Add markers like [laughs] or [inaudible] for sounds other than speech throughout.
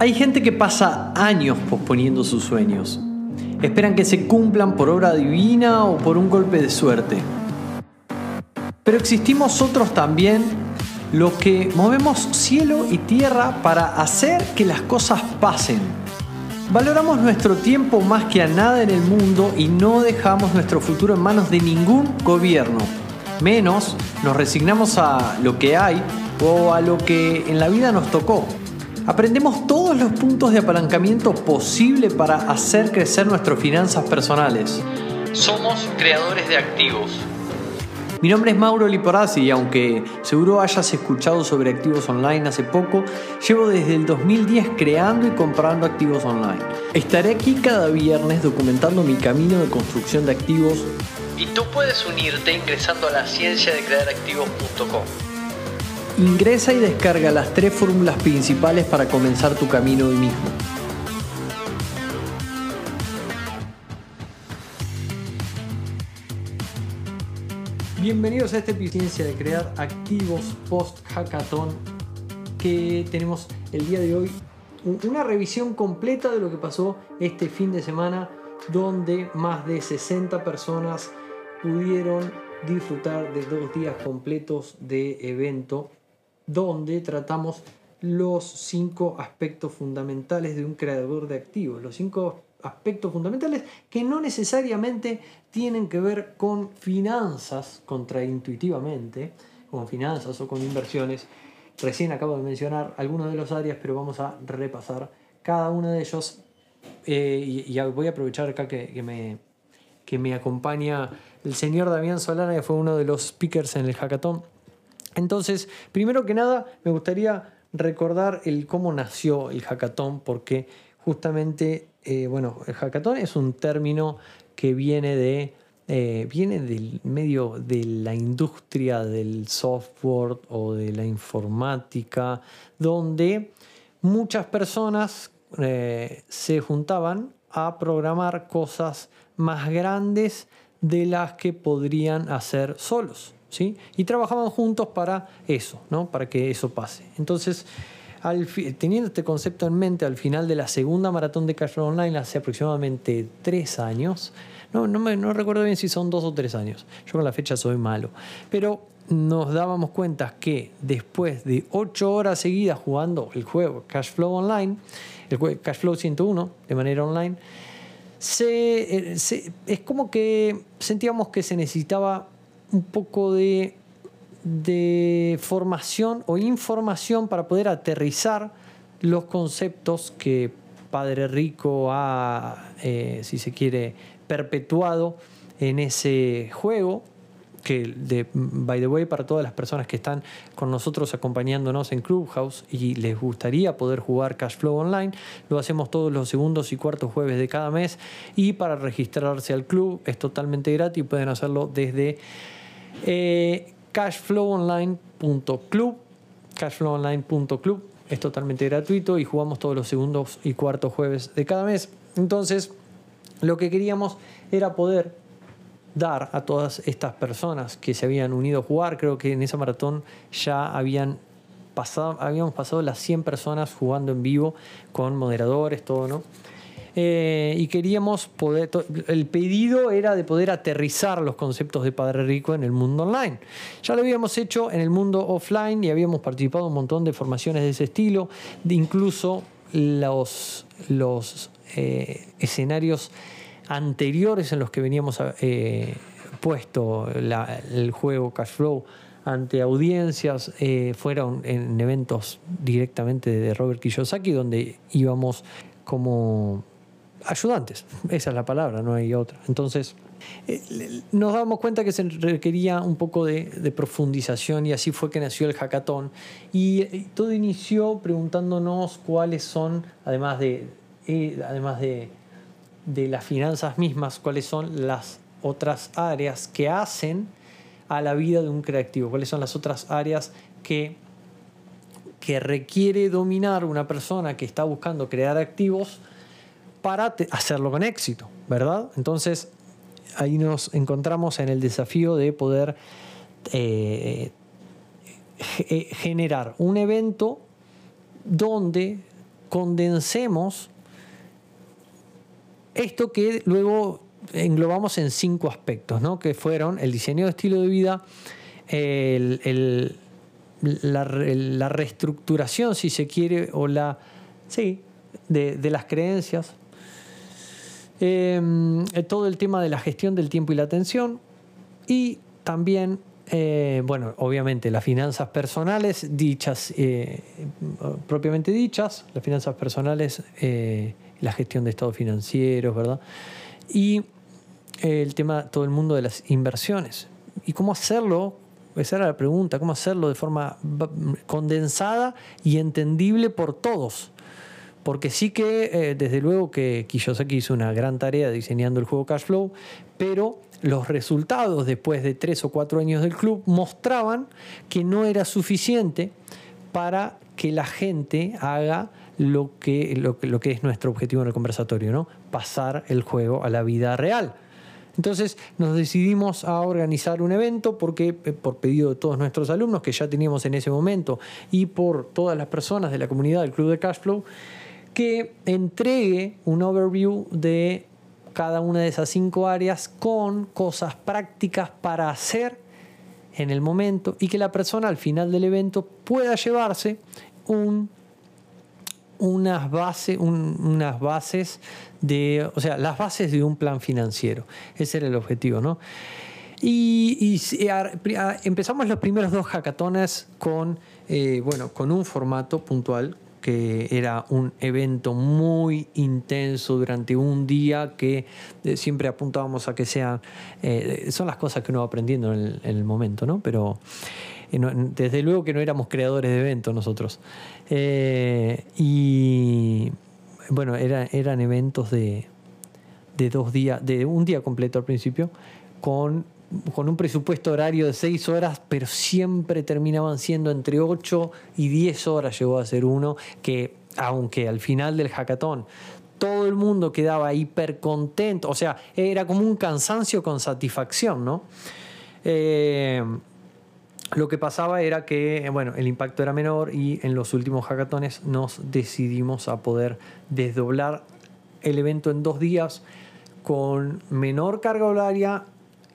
Hay gente que pasa años posponiendo sus sueños. Esperan que se cumplan por obra divina o por un golpe de suerte. Pero existimos otros también, los que movemos cielo y tierra para hacer que las cosas pasen. Valoramos nuestro tiempo más que a nada en el mundo y no dejamos nuestro futuro en manos de ningún gobierno. Menos nos resignamos a lo que hay o a lo que en la vida nos tocó. Aprendemos todos los puntos de apalancamiento posible para hacer crecer nuestras finanzas personales. Somos creadores de activos. Mi nombre es Mauro Liporazzi y aunque seguro hayas escuchado sobre activos online hace poco, llevo desde el 2010 creando y comprando activos online. Estaré aquí cada viernes documentando mi camino de construcción de activos y tú puedes unirte ingresando a la ciencia de crear activos.com. Ingresa y descarga las tres fórmulas principales para comenzar tu camino hoy mismo. Bienvenidos a esta eficiencia de crear activos post hackathon que tenemos el día de hoy. Una revisión completa de lo que pasó este fin de semana donde más de 60 personas pudieron disfrutar de dos días completos de evento donde tratamos los cinco aspectos fundamentales de un creador de activos, los cinco aspectos fundamentales que no necesariamente tienen que ver con finanzas contraintuitivamente, con finanzas o con inversiones. Recién acabo de mencionar algunos de los áreas, pero vamos a repasar cada uno de ellos. Eh, y, voy a aprovechar acá que, me, que me acompaña el señor Damián Solana, que fue uno de los speakers en el hackathon entonces, primero que nada, me gustaría recordar el cómo nació el hackathon, porque justamente, eh, bueno, el hackathon es un término que viene de eh, viene del medio de la industria del software o de la informática, donde muchas personas eh, se juntaban a programar cosas más grandes de las que podrían hacer solos. Y trabajaban juntos para eso, ¿no? Para que eso pase. Entonces, teniendo este concepto en mente, al final de la segunda maratón de Cash Online, hace aproximadamente tres años, no, no, me, no recuerdo bien si son dos o tres años, yo con la fecha soy malo, pero nos dábamos cuenta que después de ocho horas seguidas jugando el juego Cashflow Online, el juego Cashflow 101 de manera online, eh, es como que sentíamos que se necesitaba un poco de, de formación o información para poder aterrizar los conceptos que Padre Rico ha, eh, si se quiere, perpetuado en ese juego, que de, by the way, para todas las personas que están con nosotros acompañándonos en Clubhouse y les gustaría poder jugar Cashflow Online, lo hacemos todos los segundos y cuartos jueves de cada mes y para registrarse al club es totalmente gratis, pueden hacerlo desde eh, cashflowonline.club. Es totalmente gratuito y jugamos todos los segundos y cuartos jueves de cada mes. Entonces, lo que queríamos era poder dar a todas estas personas que se habían unido a jugar. Creo que en esa maratón ya habían pasado, habíamos pasado las 100 personas jugando en vivo con moderadores, todo, ¿no? Eh, y queríamos poder, el pedido era de poder aterrizar los conceptos de Padre Rico en el mundo online. Ya lo habíamos hecho en el mundo offline y habíamos participado en un montón de formaciones de ese estilo, incluso los, los eh, escenarios anteriores en los que veníamos eh, puesto el juego Cashflow ante audiencias, fueron en eventos directamente de Robert Kiyosaki, donde íbamos como ayudantes, esa es la palabra, no hay otra. Entonces, eh, nos damos cuenta que se requería un poco de, profundización y así fue que nació el hackathon. Y, eh, todo inició preguntándonos cuáles son, además de, eh, además de, de las finanzas mismas, cuáles son las otras áreas que hacen a la vida de un creativo, cuáles son las otras áreas que, que requiere dominar una persona que está buscando crear activos para hacerlo con éxito, ¿verdad? Entonces, ahí nos encontramos en el desafío de poder eh, generar un evento donde condensemos esto que luego englobamos en cinco aspectos, ¿no? que fueron el diseño de estilo de vida, la, reestructuración, si se quiere, o la, sí, de, las creencias, em, todo el tema de la gestión del tiempo y la atención, y también, eh, bueno, obviamente las finanzas personales dichas, eh, propiamente dichas, las finanzas personales, eh, la gestión de estados financieros, ¿verdad? Y el tema, todo el mundo de las inversiones. ¿Y cómo hacerlo? Esa era la pregunta, ¿cómo hacerlo de forma condensada y entendible por todos? Porque sí que, desde luego que Kiyosaki hizo una gran tarea diseñando el juego Cash Flow, pero los resultados después de tres o cuatro años del club mostraban que no era suficiente para que la gente haga lo que, lo, que es nuestro objetivo en el conversatorio, ¿no? pasar el juego a la vida real. Entonces nos decidimos a organizar un evento porque eh, por pedido de todos nuestros alumnos que ya teníamos en ese momento y por todas las personas de la comunidad del Club de Cashflow, que entregue un overview de cada una de esas cinco áreas con cosas prácticas para hacer en el momento y que la persona al final del evento pueda llevarse un, unas, bases, unas bases de, o sea, las bases de un plan financiero. Ese era el objetivo, ¿no? Y, empezamos los primeros dos hackatones con, eh, bueno, con un formato puntual que era un evento muy intenso durante un día que eh, siempre apuntábamos a que sean, eh, son las cosas que uno va aprendiendo en el, momento, ¿no? Pero eh, desde luego que no éramos creadores de eventos nosotros. y bueno, eran eventos de, de dos días, de un día completo al principio, con con un presupuesto horario de 6 horas, pero siempre terminaban siendo entre 8 y 10 horas llegó a ser uno, que aunque al final del hackathon todo el mundo quedaba hiper contento, o sea, era como un cansancio con satisfacción, ¿no? Eh, lo que pasaba era que, bueno, el impacto era menor y en los últimos hackatones nos decidimos a poder desdoblar el evento en dos días con menor carga horaria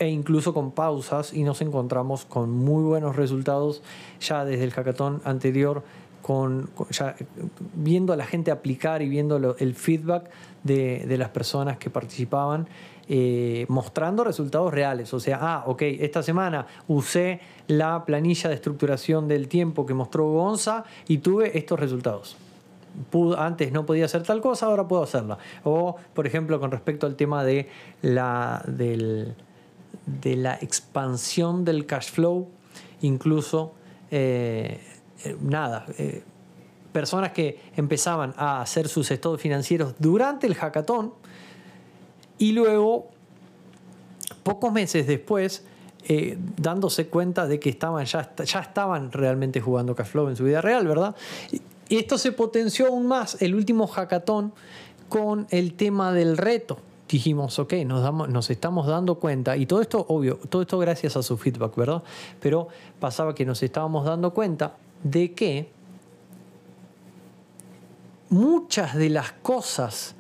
e incluso con pausas y nos encontramos con muy buenos resultados ya desde el hackathon anterior con, ya viendo a la gente aplicar y viendo el feedback de, las personas que participaban, eh, mostrando resultados reales. O sea, ah, ok, esta semana usé la planilla de estructuración del tiempo que mostró Gonza y tuve estos resultados. antes no podía hacer tal cosa, ahora puedo hacerla. O, por ejemplo, con respecto al tema de la, del, de la expansión del cash flow, incluso, eh, eh, nada, eh, personas que empezaban a hacer sus estados financieros durante el hackathon y luego, pocos meses después, dándose cuenta de que estaban, ya, ya estaban realmente jugando cash flow en su vida real, ¿verdad? Y esto se potenció aún más el último hackathon con el tema del reto dijimos, ok, nos, estamos dando cuenta, y todo esto, obvio, todo esto gracias a su feedback, ¿verdad? Pero pasaba que nos estábamos dando cuenta de que muchas de las cosas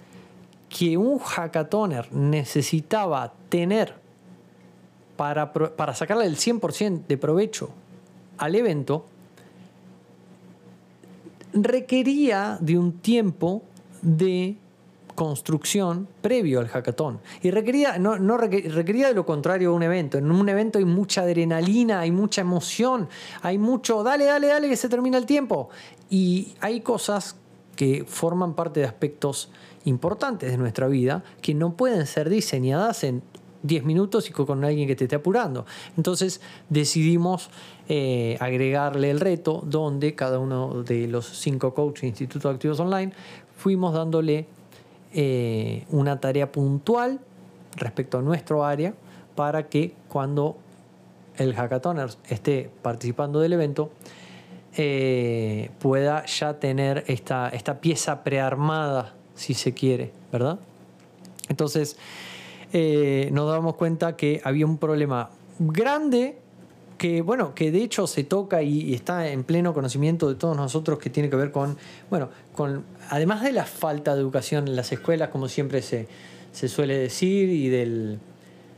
que un hackatoner necesitaba tener para, para sacarle el 100% de provecho al evento, requería de un tiempo de construcción previo al hackathon. Y requería, no, requería de lo contrario a un evento. En un evento hay mucha adrenalina, hay mucha emoción, hay mucho, dale, dale, dale, que se termina el tiempo. Y hay cosas que forman parte de aspectos importantes de nuestra vida que no pueden ser diseñadas en 10 minutos y con alguien que te esté apurando. Entonces decidimos eh, agregarle el reto donde cada uno de los cinco coaches Instituto Activos Online fuimos dándole eh, una tarea puntual respecto a nuestro área para que cuando el hackatoner esté participando del evento eh, pueda ya tener esta, esta pieza prearmada, si se quiere, ¿verdad? Entonces eh, nos damos cuenta que había un problema grande que bueno, que de hecho se toca y, está en pleno conocimiento de todos nosotros que tiene que ver con, bueno, con, además de la falta de educación en las escuelas, como siempre se, se suele decir, y del,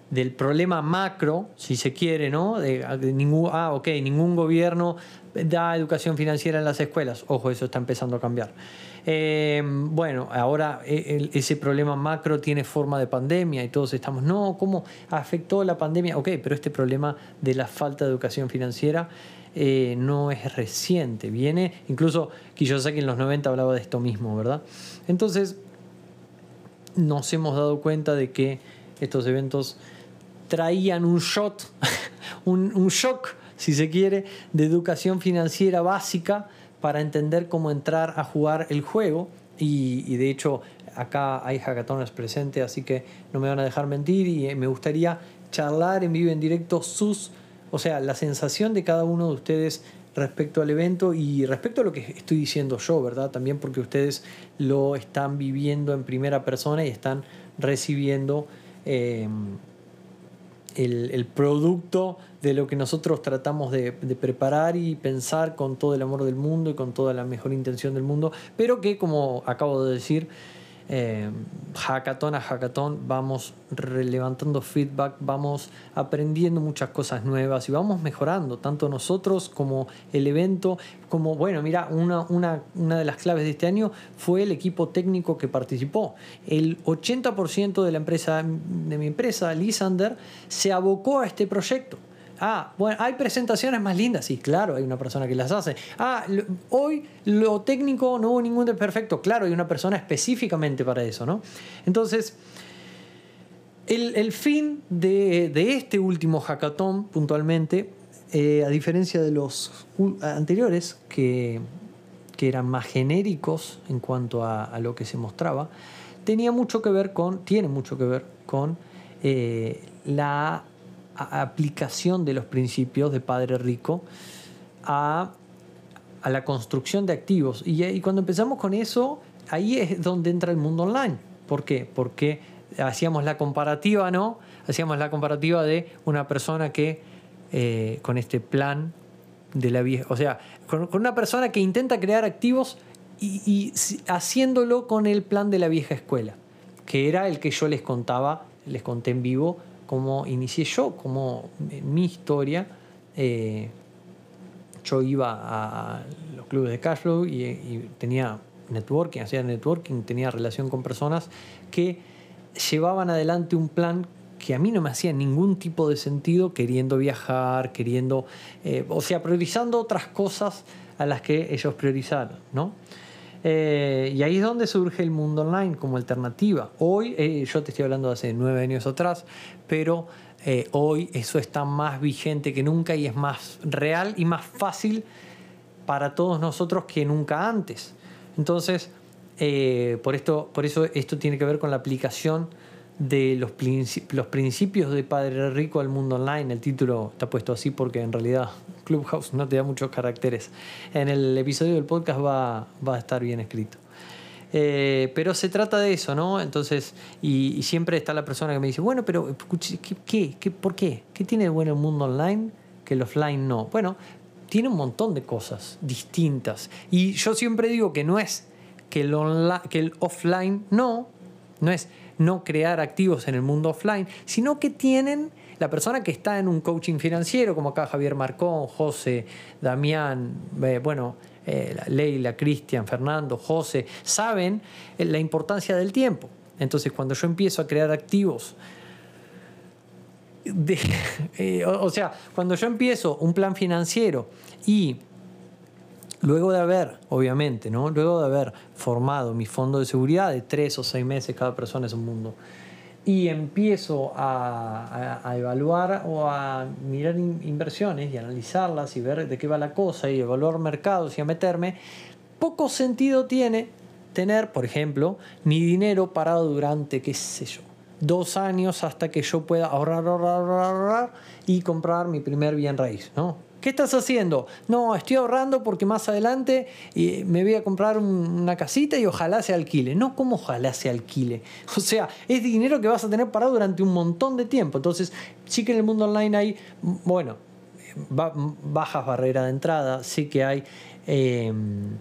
del problema macro, si se quiere, ¿no? De, ningún, ah, ok, ningún gobierno da educación financiera en las escuelas. Ojo, eso está empezando a cambiar. Eh, bueno, ahora eh, ese problema macro tiene forma de pandemia y todos estamos, no, ¿cómo afectó la pandemia? Ok, pero este problema de la falta de educación financiera eh, no es reciente, viene, incluso Kiyosaki en los 90 hablaba de esto mismo, ¿verdad? Entonces, nos hemos dado cuenta de que estos eventos traían un shot, [laughs] un, shock, si se quiere, de educación financiera básica para entender cómo entrar a jugar el juego. Y, de hecho, acá hay hackatones presentes, así que no me van a dejar mentir y me gustaría charlar en vivo, en directo, sus, o sea, la sensación de cada uno de ustedes respecto al evento y respecto a lo que estoy diciendo yo, ¿verdad? También porque ustedes lo están viviendo en primera persona y están recibiendo eh, el, producto de lo que nosotros tratamos de, preparar y pensar con todo el amor del mundo y con toda la mejor intención del mundo, pero que como acabo de decir, eh, hackathon a hackathon vamos levantando feedback, vamos aprendiendo muchas cosas nuevas y vamos mejorando, tanto nosotros como el evento, como, bueno, mira, una, una, una de las claves de este año fue el equipo técnico que participó. El 80% de la empresa, de mi empresa, Lisander, se abocó a este proyecto. Ah, bueno, hay presentaciones más lindas. Sí, claro, hay una persona que las hace. Ah, hoy lo técnico no hubo ningún desperfecto. Claro, hay una persona específicamente para eso, ¿no? Entonces, el, fin de, este último hackathon, puntualmente, eh, a diferencia de los anteriores, que, eran más genéricos en cuanto a, lo que se mostraba, tenía mucho que ver con, tiene mucho que ver con eh, la aplicación de los principios de Padre Rico a, la construcción de activos. Y, cuando empezamos con eso, ahí es donde entra el mundo online. ¿Por qué? Porque hacíamos la comparativa, ¿no? Hacíamos la comparativa de una persona que eh, con este plan de la vieja, o sea, con, una persona que intenta crear activos y, haciéndolo con el plan de la vieja escuela, que era el que yo les contaba, les conté en vivo como inicié yo, como mi historia. Eh, yo iba a los clubes de cashflow y, y tenía networking, hacía networking, tenía relación con personas que llevaban adelante un plan que a mí no me hacía ningún tipo de sentido queriendo viajar, queriendo, eh, o sea, priorizando otras cosas a las que ellos priorizaron, ¿no? Eh, y ahí es donde surge el mundo online como alternativa. Hoy, eh, yo te estoy hablando de hace nueve años atrás, pero eh, hoy eso está más vigente que nunca y es más real y más fácil para todos nosotros que nunca antes. Entonces, por, esto, por eso esto tiene que ver con la aplicación de los, principios de Padre Rico al mundo online. El título está puesto así porque en realidad Clubhouse no te da muchos caracteres. En el episodio del podcast va, va a estar bien escrito. Eh, pero se trata de eso, ¿no? Entonces, y, siempre está la persona que me dice, bueno, pero ¿qué, qué, por qué? ¿Qué tiene de bueno el mundo online que el offline no? Bueno, tiene un montón de cosas distintas. Y yo siempre digo que no es que el, que el offline no, no es no crear activos en el mundo offline, sino que tienen la persona que está en un coaching financiero, como acá Javier Marcón, José, Damián, eh, bueno, eh, Leila, Cristian, Fernando, José, saben eh, la importancia del tiempo. Entonces, cuando yo empiezo a crear activos, [laughs] o sea, cuando yo empiezo un plan financiero y Luego de haber, obviamente, ¿no? Luego de haber formado mi fondo de seguridad de tres o seis meses, cada persona es un mundo, y empiezo a, evaluar o a mirar inversiones y analizarlas y ver de qué va la cosa y evaluar mercados y a meterme, poco sentido tiene tener, por ejemplo, mi dinero parado durante, qué sé yo, dos años hasta que yo pueda ahorrar, ahorrar, ahorrar, ahorrar y comprar mi primer bien raíz, ¿no? ¿Qué estás haciendo? No, estoy ahorrando porque más adelante eh, me voy a comprar una casita y ojalá se alquile. No, ¿cómo ojalá se alquile? O sea, es dinero que vas a tener parado durante un montón de tiempo. Entonces, sí que en el mundo online hay, bueno, bajas barreras de entrada, sí que hay em,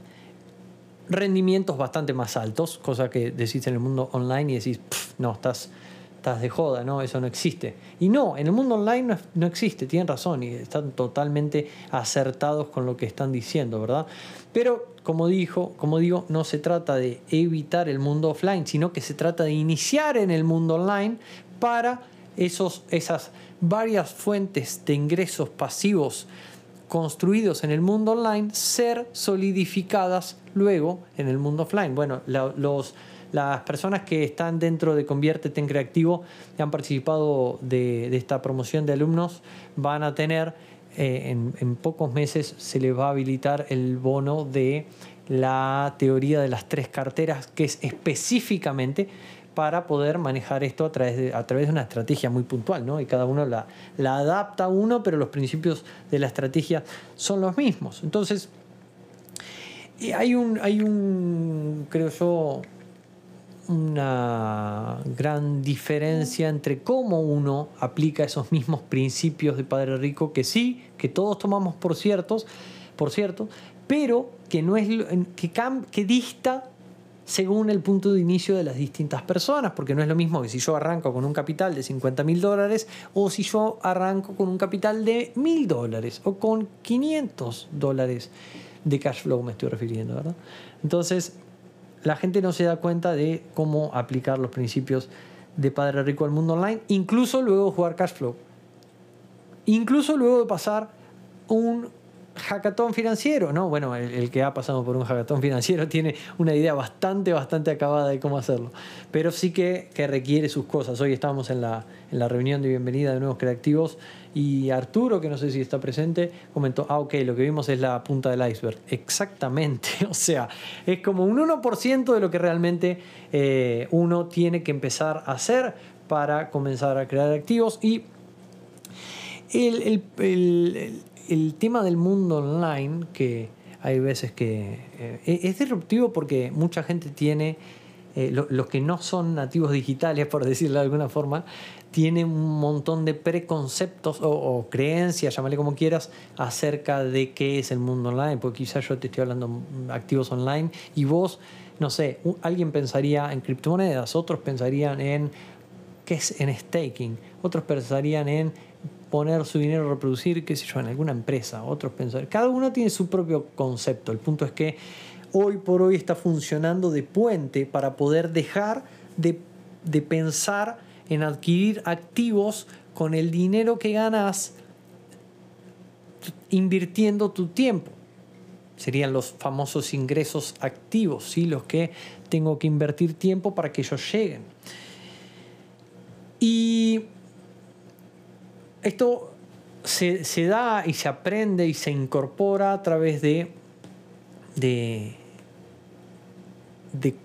rendimientos bastante más altos, cosa que decís en el mundo online y decís, no, estás, estás de joda, ¿no? Eso no existe. Y no, en el mundo online no, existe, tienen razón y están totalmente acertados con lo que están diciendo, ¿verdad? Pero como dijo, como digo, no se trata de evitar el mundo offline, sino que se trata de iniciar en el mundo online para esos, esas varias fuentes de ingresos pasivos construidos en el mundo online ser solidificadas luego en el mundo offline. Bueno, los, las personas que están dentro de Conviértete en Creativo y han participado de, esta promoción de alumnos van a tener eh, en, en, pocos meses se les va a habilitar el bono de la teoría de las tres carteras que es específicamente para poder manejar esto a través de, a través de una estrategia muy puntual, ¿no? Y cada uno la, adapta a uno, pero los principios de la estrategia son los mismos. Entonces, hay un, hay un, creo yo, una gran diferencia entre cómo uno aplica esos mismos principios de Padre Rico, que sí, que todos tomamos por ciertos, por cierto, pero que no es que, que dista según el punto de inicio de las distintas personas, porque no es lo mismo que si yo arranco con un capital de 50 mil dólares o si yo arranco con un capital de mil dólares o con 500 dólares de cash flow, me estoy refiriendo, ¿verdad? Entonces, la gente no se da cuenta de cómo aplicar los principios de Padre Rico al mundo online, incluso luego de jugar cash flow. Incluso luego de pasar un hackathon financiero, ¿no? Bueno, el, que ha pasado por un hackathon financiero [laughs] tiene una idea bastante, bastante acabada de cómo hacerlo, pero sí que, requiere sus cosas. Hoy estábamos en la, en la reunión de bienvenida de nuevos creativos y Arturo, que no sé si está presente, comentó, ah, ok, lo que vimos es la punta del iceberg. Exactamente, [laughs] o sea, es como un 1% de lo que realmente eh, uno tiene que empezar a hacer para comenzar a crear activos y el, el el tema del mundo online, que hay veces que eh, es disruptivo porque mucha gente tiene, eh, los que no son nativos digitales, [laughs] por decirlo de alguna forma, tienen un montón de preconceptos o, creencias, llámale como quieras, acerca de qué es el mundo online, porque quizás yo te estoy hablando activos online y vos, no sé, alguien pensaría en criptomonedas, otros pensarían en qué es en staking, otros pensarían en poner su dinero a reproducir, qué sé yo, en alguna empresa, otros pensar. Cada uno tiene su propio concepto. El punto es que hoy por hoy está funcionando de puente para poder dejar de, de pensar en adquirir activos con el dinero que ganas invirtiendo tu tiempo. Serían los famosos ingresos activos, ¿sí? los que tengo que invertir tiempo para que ellos lleguen. Y esto se, da y se aprende y se incorpora a través de, de,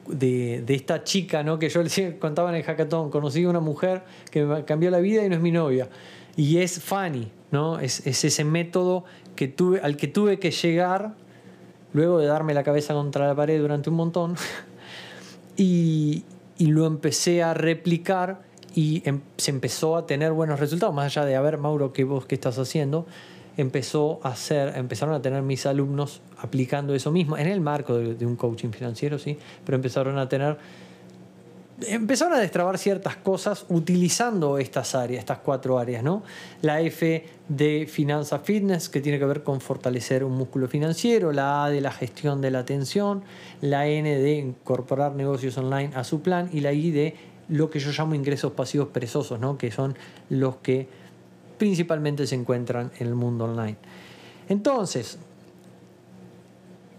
de, esta chica ¿no? que yo les contaba en el hackathon. Conocí a una mujer que me cambió la vida y no es mi novia. Y es Fanny, ¿no? Es, ese método que tuve, al que tuve que llegar luego de darme la cabeza contra la pared durante un montón. [laughs] y, y lo empecé a replicar y em, se empezó a tener buenos resultados, más allá de, a ver, Mauro, ¿qué vos qué estás haciendo? Empezó a hacer, empezaron a tener mis alumnos aplicando eso mismo, en el marco de, un coaching financiero, sí, pero empezaron a tener, empezaron a destrabar ciertas cosas utilizando estas áreas, estas cuatro áreas, ¿no? La F de finanza fitness, que tiene que ver con fortalecer un músculo financiero, la A de la gestión de la atención, la N de incorporar negocios online a su plan y la I de lo que yo llamo ingresos pasivos perezosos, ¿no? que son los que principalmente se encuentran en el mundo online. Entonces,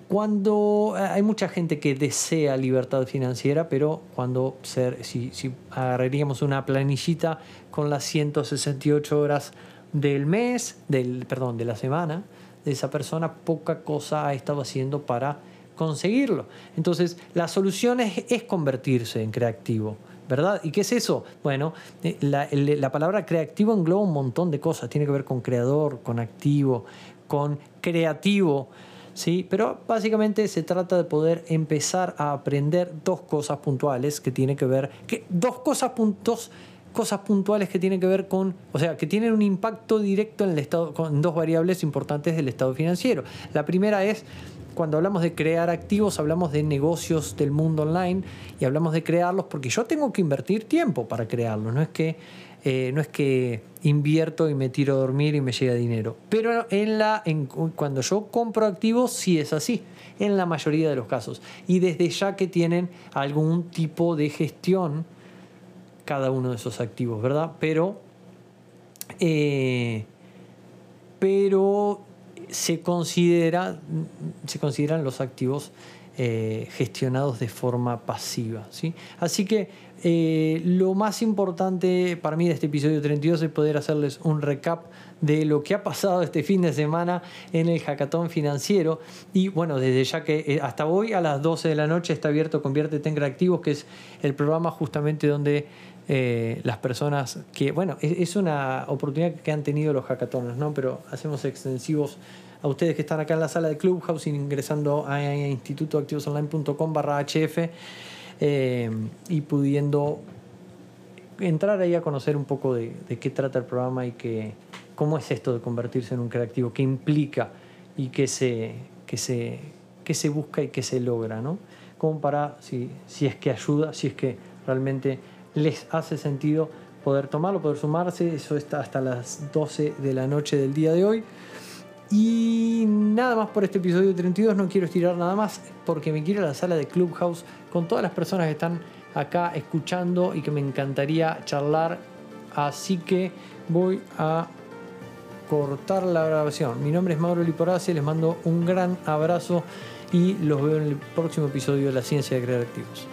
cuando eh, hay mucha gente que desea libertad financiera, pero cuando si, agarraríamos una planillita con las 168 horas del mes, del, perdón, de la semana, de esa persona, poca cosa ha estado haciendo para conseguirlo. Entonces, la solución es convertirse en creativo. ¿Verdad? ¿Y qué es eso? Bueno, eh, la, palabra creativo engloba un montón de cosas, tiene que ver con creador, con activo, con creativo, ¿sí? Pero básicamente se trata de poder empezar a aprender dos cosas puntuales que tienen que ver, que, dos cosas, puntos cosas puntuales que tienen que ver con, o sea, que tienen un impacto directo en el estado, con dos variables importantes del estado financiero. La primera es cuando hablamos de crear activos, hablamos de negocios del mundo online y hablamos de crearlos porque yo tengo que invertir tiempo para crearlos. No es que, eh, no es que invierto y me tiro a dormir y me llega dinero. Pero en la, cuando yo compro activos, sí es así, en la mayoría de los casos. Y desde ya que tienen algún tipo de gestión cada uno de esos activos, ¿verdad? Pero, eh, pero se, considera, se consideran los activos eh, gestionados de forma pasiva. ¿sí? Así que eh, lo más importante para mí de este episodio 32 es poder hacerles un recap de lo que ha pasado este fin de semana en el hackathon financiero. Y bueno, desde ya que eh, hasta hoy a las 12 de la noche está abierto Convierte en Activos, que es el programa justamente donde las personas que, bueno, es, una oportunidad que han tenido los hackatones, ¿no? Pero hacemos extensivos a ustedes que están acá en la sala de Clubhouse ingresando a institutoactivosonline.com barra hf eh, y pudiendo entrar ahí a conocer un poco de, qué trata el programa y que, cómo es esto de convertirse en un creativo, qué implica y qué se, qué se, qué se busca y qué se logra, ¿no? Como para, si, si es que ayuda, si es que realmente les hace sentido poder tomarlo, poder sumarse, eso está hasta las 12 de la noche del día de hoy. Y nada más por este episodio 32, no quiero estirar nada más porque me quiero a la sala de Clubhouse con todas las personas que están acá escuchando y que me encantaría charlar. Así que voy a cortar la grabación. Mi nombre es Mauro Liporace, les mando un gran abrazo y los veo en el próximo episodio de La Ciencia de Crear Activos.